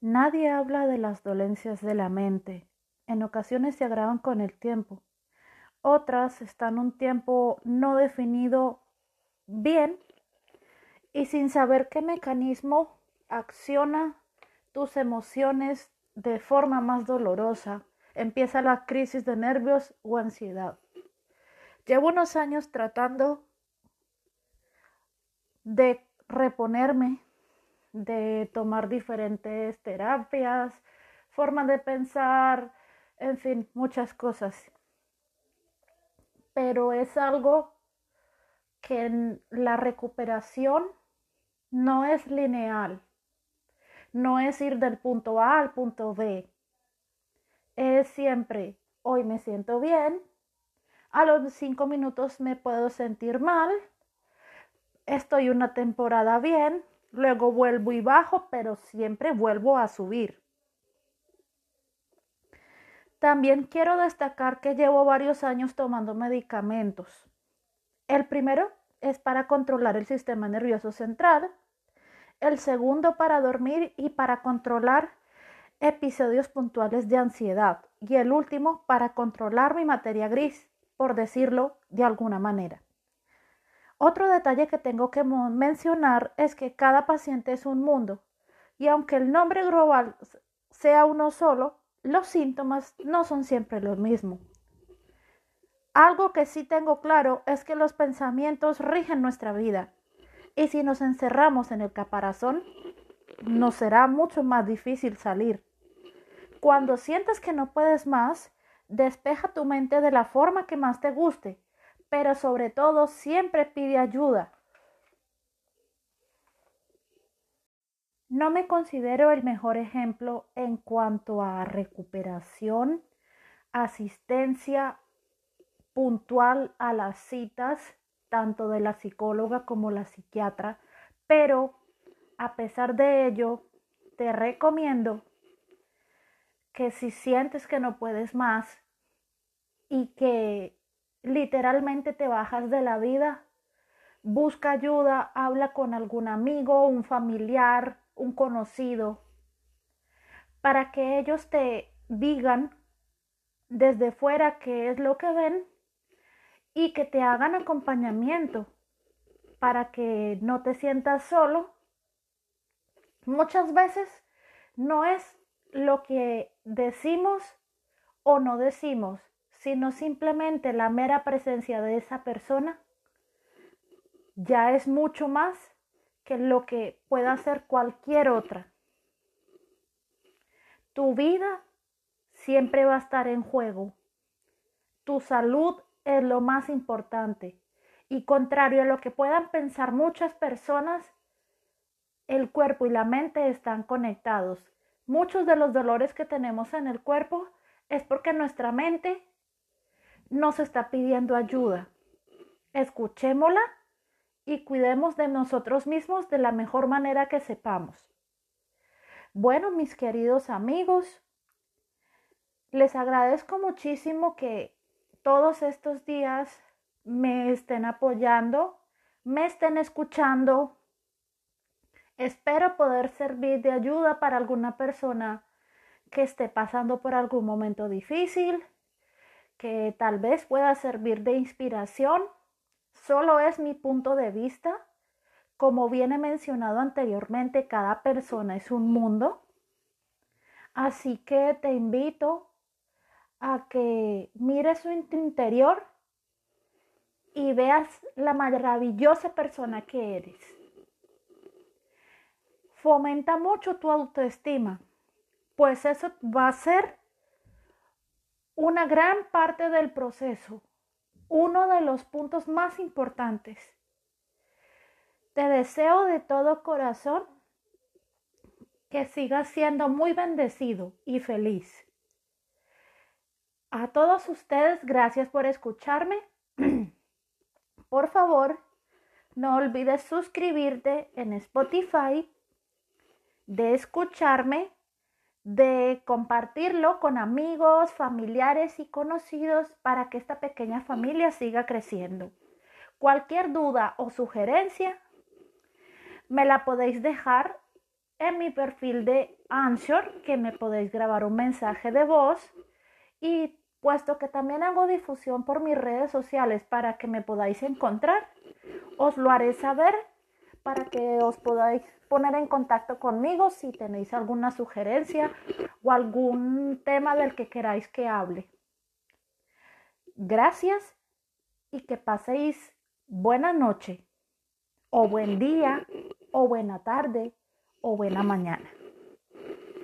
Nadie habla de las dolencias de la mente. En ocasiones se agravan con el tiempo. Otras están un tiempo no definido bien y sin saber qué mecanismo acciona tus emociones de forma más dolorosa. Empieza la crisis de nervios o ansiedad. Llevo unos años tratando de reponerme de tomar diferentes terapias, formas de pensar, en fin, muchas cosas. Pero es algo que en la recuperación no es lineal, no es ir del punto A al punto B. Es siempre, hoy me siento bien, a los cinco minutos me puedo sentir mal, estoy una temporada bien, Luego vuelvo y bajo, pero siempre vuelvo a subir. También quiero destacar que llevo varios años tomando medicamentos. El primero es para controlar el sistema nervioso central, el segundo para dormir y para controlar episodios puntuales de ansiedad y el último para controlar mi materia gris, por decirlo de alguna manera. Otro detalle que tengo que mencionar es que cada paciente es un mundo y aunque el nombre global sea uno solo, los síntomas no son siempre los mismos. Algo que sí tengo claro es que los pensamientos rigen nuestra vida y si nos encerramos en el caparazón, nos será mucho más difícil salir. Cuando sientes que no puedes más, despeja tu mente de la forma que más te guste pero sobre todo siempre pide ayuda. No me considero el mejor ejemplo en cuanto a recuperación, asistencia puntual a las citas, tanto de la psicóloga como la psiquiatra, pero a pesar de ello, te recomiendo que si sientes que no puedes más y que literalmente te bajas de la vida. Busca ayuda, habla con algún amigo, un familiar, un conocido, para que ellos te digan desde fuera qué es lo que ven y que te hagan acompañamiento para que no te sientas solo. Muchas veces no es lo que decimos o no decimos, sino simplemente la mera presencia de esa persona, ya es mucho más que lo que pueda hacer cualquier otra. Tu vida siempre va a estar en juego. Tu salud es lo más importante. Y contrario a lo que puedan pensar muchas personas, el cuerpo y la mente están conectados. Muchos de los dolores que tenemos en el cuerpo es porque nuestra mente nos está pidiendo ayuda. Escuchémosla y cuidemos de nosotros mismos de la mejor manera que sepamos. Bueno, mis queridos amigos, les agradezco muchísimo que todos estos días me estén apoyando, me estén escuchando. Espero poder servir de ayuda para alguna persona que esté pasando por algún momento difícil que tal vez pueda servir de inspiración, solo es mi punto de vista. Como viene mencionado anteriormente, cada persona es un mundo. Así que te invito a que mires su interior y veas la maravillosa persona que eres. Fomenta mucho tu autoestima, pues eso va a ser una gran parte del proceso, uno de los puntos más importantes. Te deseo de todo corazón que sigas siendo muy bendecido y feliz. A todos ustedes, gracias por escucharme. por favor, no olvides suscribirte en Spotify, de escucharme de compartirlo con amigos, familiares y conocidos para que esta pequeña familia siga creciendo. Cualquier duda o sugerencia me la podéis dejar en mi perfil de Answer que me podéis grabar un mensaje de voz y puesto que también hago difusión por mis redes sociales para que me podáis encontrar, os lo haré saber para que os podáis poner en contacto conmigo si tenéis alguna sugerencia o algún tema del que queráis que hable. Gracias y que paséis buena noche o buen día o buena tarde o buena mañana,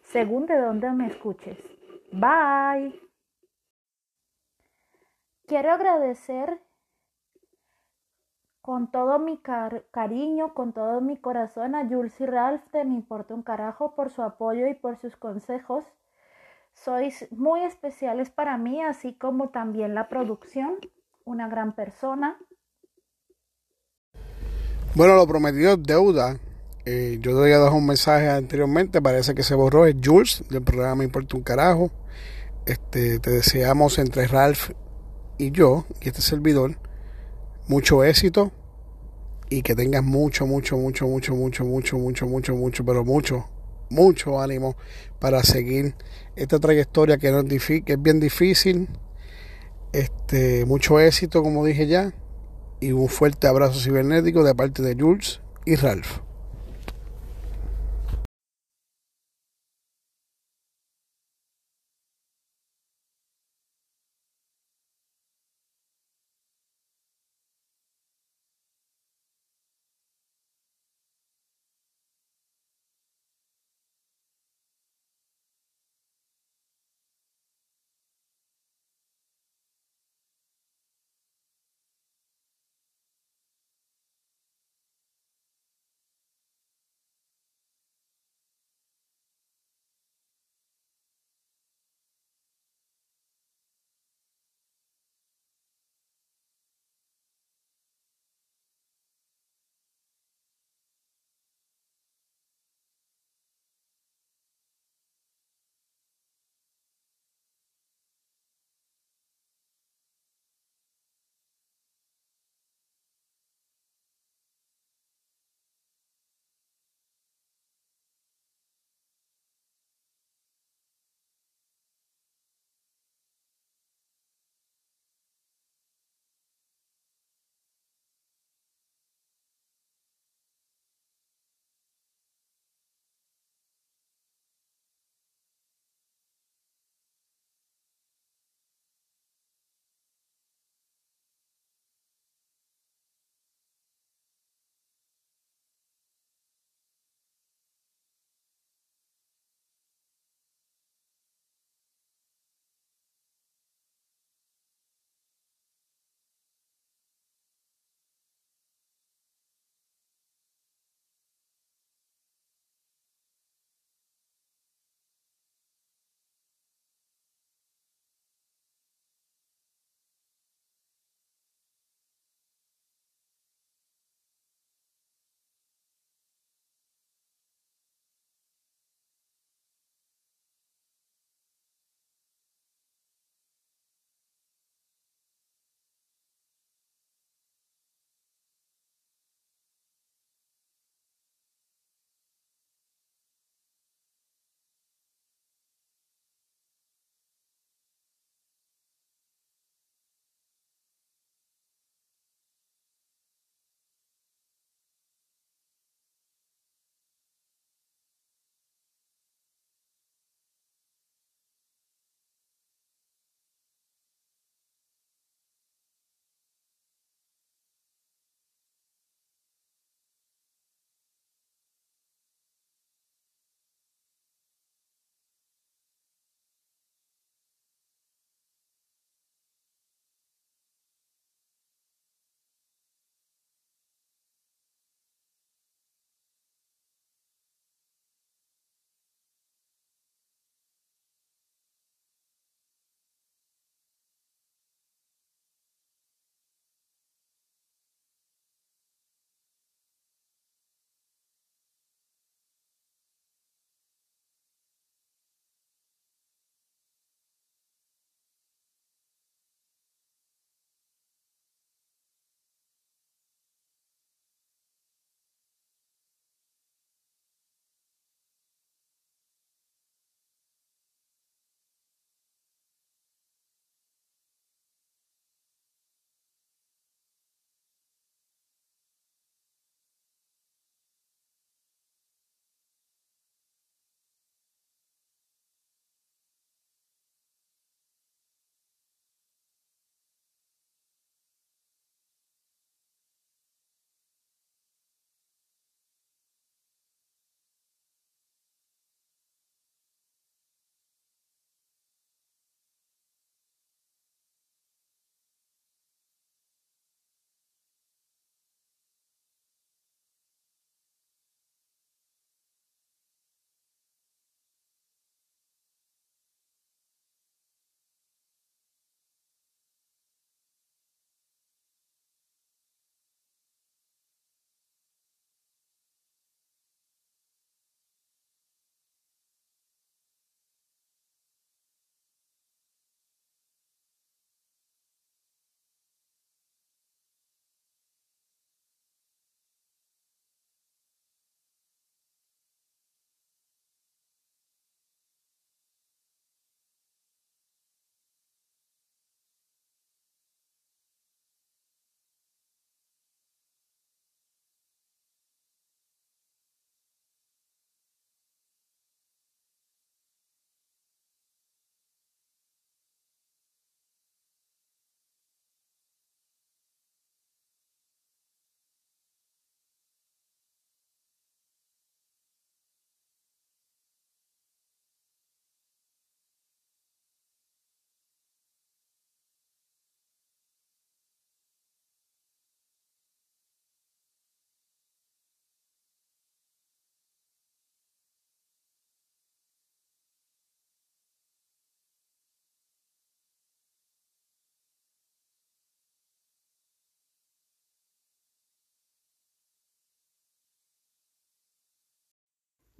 según de dónde me escuches. Bye. Quiero agradecer con todo mi cariño, con todo mi corazón a Jules y Ralph de Me Importa un Carajo por su apoyo y por sus consejos. Sois muy especiales para mí, así como también la producción, una gran persona. Bueno, lo prometido es deuda. Eh, yo te había dado un mensaje anteriormente, parece que se borró. Es Jules del programa Me Importa un Carajo. Este, te deseamos entre Ralph y yo, y este servidor, mucho éxito y que tengas mucho, mucho, mucho, mucho, mucho, mucho, mucho, mucho, mucho, pero mucho, mucho ánimo para seguir esta trayectoria que, no es, que es bien difícil. Este, mucho éxito, como dije ya, y un fuerte abrazo cibernético de parte de Jules y Ralph.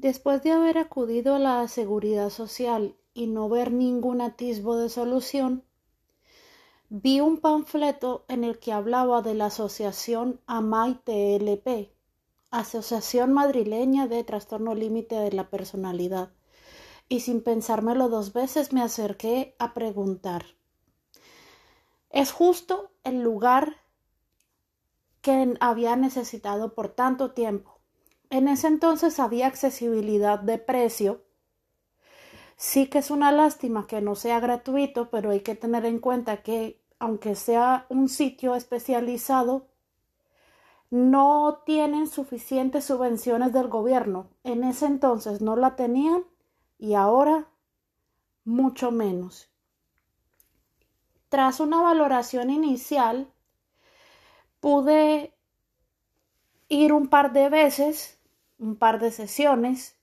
Después de haber acudido a la seguridad social y no ver ningún atisbo de solución, vi un panfleto en el que hablaba de la asociación AMAI-TLP, Asociación Madrileña de Trastorno Límite de la Personalidad, y sin pensármelo dos veces me acerqué a preguntar. ¿Es justo el lugar que había necesitado por tanto tiempo? En ese entonces había accesibilidad de precio Sí que es una lástima que no sea gratuito, pero hay que tener en cuenta que aunque sea un sitio especializado, no tienen suficientes subvenciones del gobierno. En ese entonces no la tenían y ahora mucho menos. Tras una valoración inicial, pude ir un par de veces, un par de sesiones,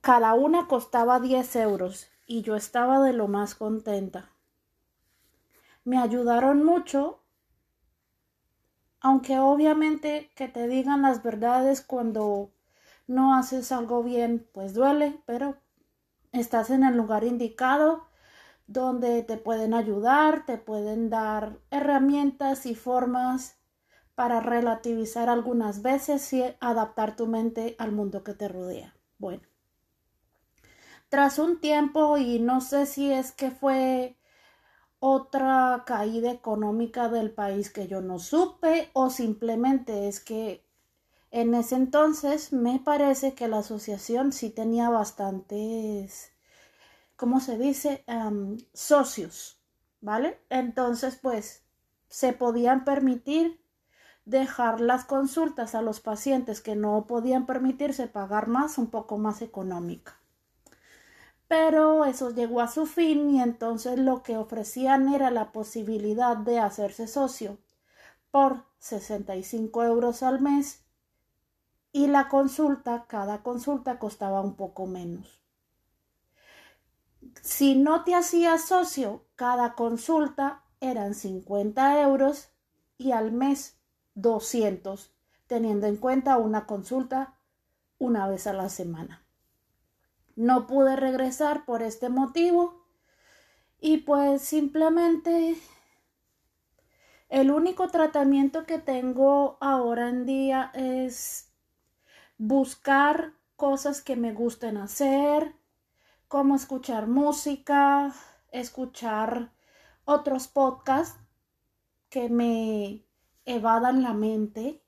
cada una costaba 10 euros y yo estaba de lo más contenta. Me ayudaron mucho, aunque obviamente que te digan las verdades cuando no haces algo bien, pues duele, pero estás en el lugar indicado donde te pueden ayudar, te pueden dar herramientas y formas para relativizar algunas veces y adaptar tu mente al mundo que te rodea. Bueno, tras un tiempo, y no sé si es que fue otra caída económica del país que yo no supe o simplemente es que en ese entonces me parece que la asociación sí tenía bastantes, ¿cómo se dice? socios, ¿vale? Entonces, pues, se podían permitir dejar las consultas a los pacientes que no podían permitirse pagar más un poco más económica pero eso llegó a su fin y entonces lo que ofrecían era la posibilidad de hacerse socio por 65 euros al mes y la consulta, cada consulta costaba un poco menos. Si no te hacías socio, cada consulta eran 50 euros y al mes 200, teniendo en cuenta una consulta una vez a la semana. No pude regresar por este motivo y pues simplemente el único tratamiento que tengo ahora en día es buscar cosas que me gusten hacer, como escuchar música, escuchar otros podcasts que me evadan la mente.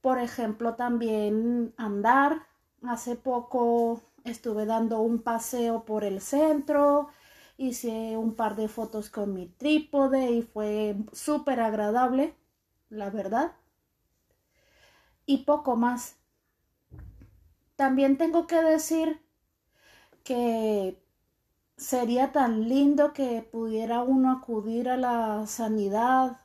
Por ejemplo, también andar, Hace poco estuve dando un paseo por el centro, hice un par de fotos con mi trípode y fue súper agradable, la verdad. Y poco más. También tengo que decir que sería tan lindo que pudiera uno acudir a la sanidad,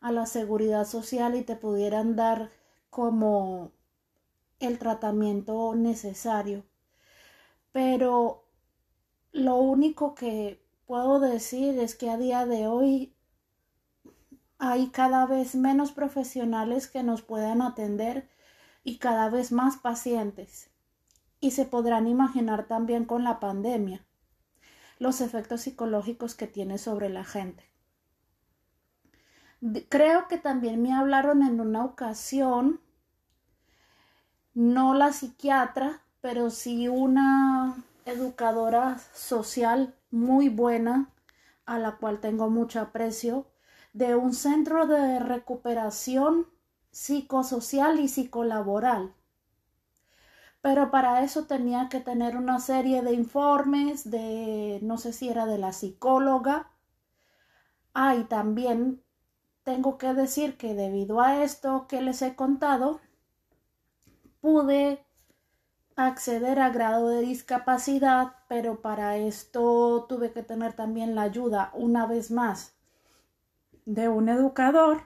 a la seguridad social y te pudieran dar como el tratamiento necesario. Pero lo único que puedo decir es que a día de hoy hay cada vez menos profesionales que nos puedan atender y cada vez más pacientes. Y se podrán imaginar también con la pandemia los efectos psicológicos que tiene sobre la gente. Creo que también me hablaron en una ocasión no la psiquiatra, pero sí una educadora social muy buena, a la cual tengo mucho aprecio, de un centro de recuperación psicosocial y psicolaboral. Pero para eso tenía que tener una serie de informes de, no sé si era de la psicóloga. Ah, y también tengo que decir que debido a esto que les he contado, pude acceder a grado de discapacidad, pero para esto tuve que tener también la ayuda una vez más de un educador,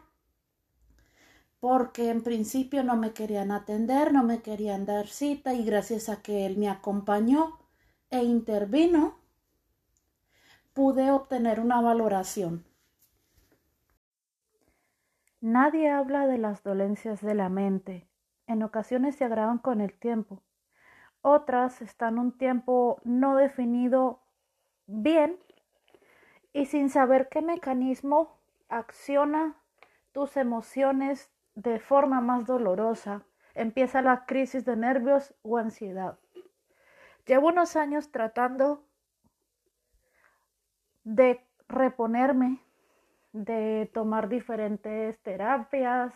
porque en principio no me querían atender, no me querían dar cita y gracias a que él me acompañó e intervino, pude obtener una valoración. Nadie habla de las dolencias de la mente, En ocasiones se agravan con el tiempo. Otras están un tiempo no definido bien y sin saber qué mecanismo acciona tus emociones de forma más dolorosa. Empieza la crisis de nervios o ansiedad. Llevo unos años tratando de reponerme, de tomar diferentes terapias,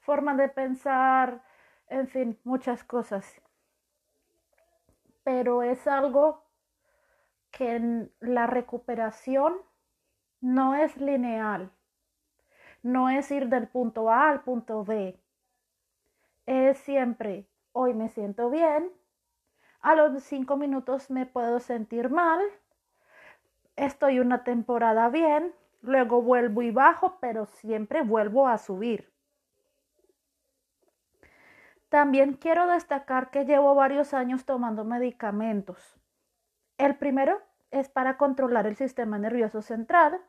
formas de pensar, en fin, muchas cosas. Pero es algo que en la recuperación no es lineal, no es ir del punto A al punto B, es siempre, hoy me siento bien, a los cinco minutos me puedo sentir mal, estoy una temporada bien, luego vuelvo y bajo, pero siempre vuelvo a subir. También quiero destacar que llevo varios años tomando medicamentos. El primero es para controlar el sistema nervioso central,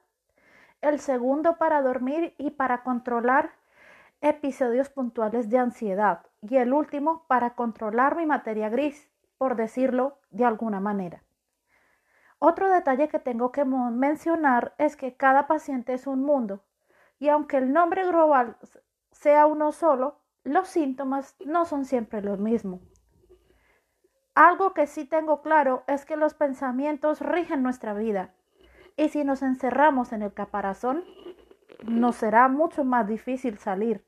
el segundo para dormir y para controlar episodios puntuales de ansiedad y el último para controlar mi materia gris, por decirlo de alguna manera. Otro detalle que tengo que mencionar es que cada paciente es un mundo y aunque el nombre global sea uno solo, los síntomas no son siempre los mismos. Algo que sí tengo claro es que los pensamientos rigen nuestra vida y si nos encerramos en el caparazón, nos será mucho más difícil salir.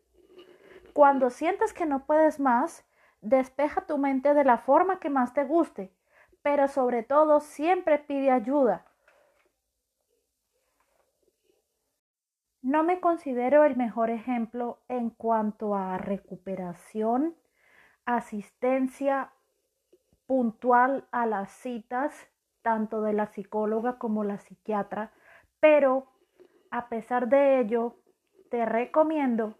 Cuando sientes que no puedes más, despeja tu mente de la forma que más te guste pero sobre todo siempre pide ayuda. No me considero el mejor ejemplo en cuanto a recuperación, asistencia puntual a las citas, tanto de la psicóloga como la psiquiatra, pero a pesar de ello, te recomiendo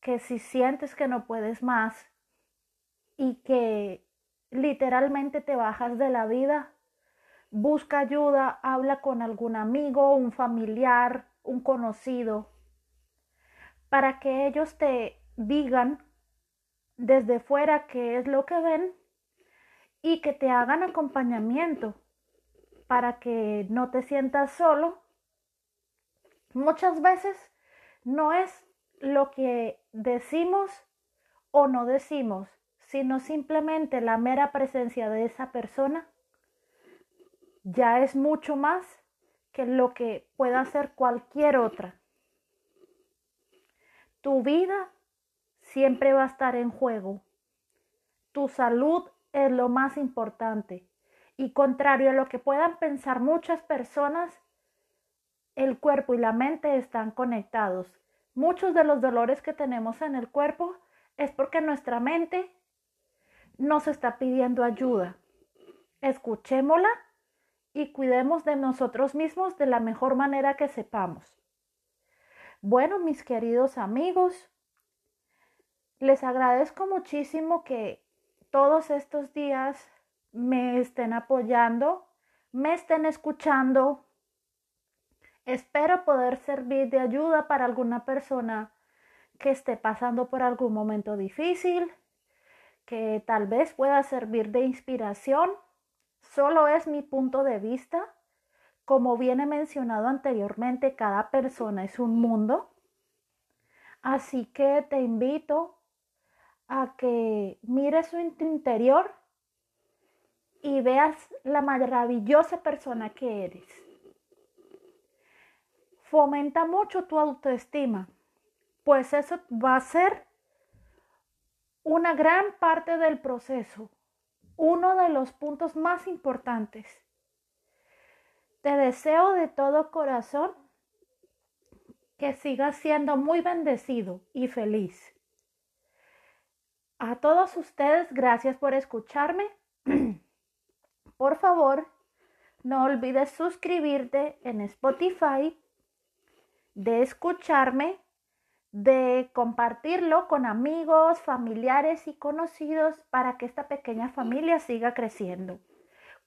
que si sientes que no puedes más y que literalmente te bajas de la vida. Busca ayuda, habla con algún amigo, un familiar, un conocido, para que ellos te digan desde fuera qué es lo que ven y que te hagan acompañamiento para que no te sientas solo. Muchas veces no es lo que decimos o no decimos, sino simplemente la mera presencia de esa persona, ya es mucho más que lo que pueda hacer cualquier otra. Tu vida siempre va a estar en juego. Tu salud es lo más importante. Y contrario a lo que puedan pensar muchas personas, el cuerpo y la mente están conectados. Muchos de los dolores que tenemos en el cuerpo es porque nuestra mente nos está pidiendo ayuda. Escuchémosla y cuidemos de nosotros mismos de la mejor manera que sepamos. Bueno, mis queridos amigos, les agradezco muchísimo que todos estos días me estén apoyando, me estén escuchando. Espero poder servir de ayuda para alguna persona que esté pasando por algún momento difícil que tal vez pueda servir de inspiración. Solo es mi punto de vista. Como viene mencionado anteriormente, cada persona es un mundo. Así que te invito a que mires su interior y veas la maravillosa persona que eres. Fomenta mucho tu autoestima, pues eso va a ser una gran parte del proceso, uno de los puntos más importantes. Te deseo de todo corazón que sigas siendo muy bendecido y feliz. A todos ustedes, gracias por escucharme. por favor, no olvides suscribirte en Spotify, de escucharme de compartirlo con amigos, familiares y conocidos para que esta pequeña familia siga creciendo.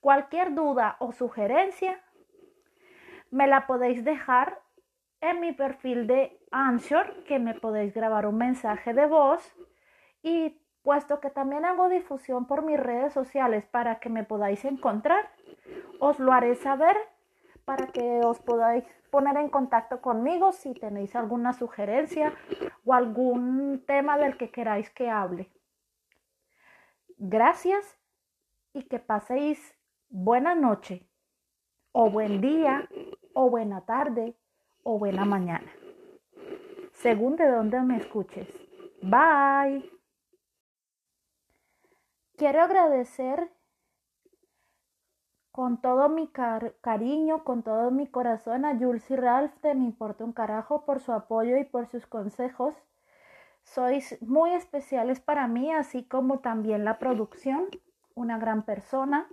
Cualquier duda o sugerencia me la podéis dejar en mi perfil de Answer, que me podéis grabar un mensaje de voz Y puesto que también hago difusión por mis redes sociales para que me podáis encontrar, os lo haré saber para que os podáis poner en contacto conmigo si tenéis alguna sugerencia o algún tema del que queráis que hable. Gracias y que paséis buena noche o buen día o buena tarde o buena mañana, según de dónde me escuches. Bye. Quiero agradecer con todo mi cariño, con todo mi corazón a Jules y Ralph de Me Importa un Carajo por su apoyo y por sus consejos. Sois muy especiales para mí, así como también la producción, una gran persona.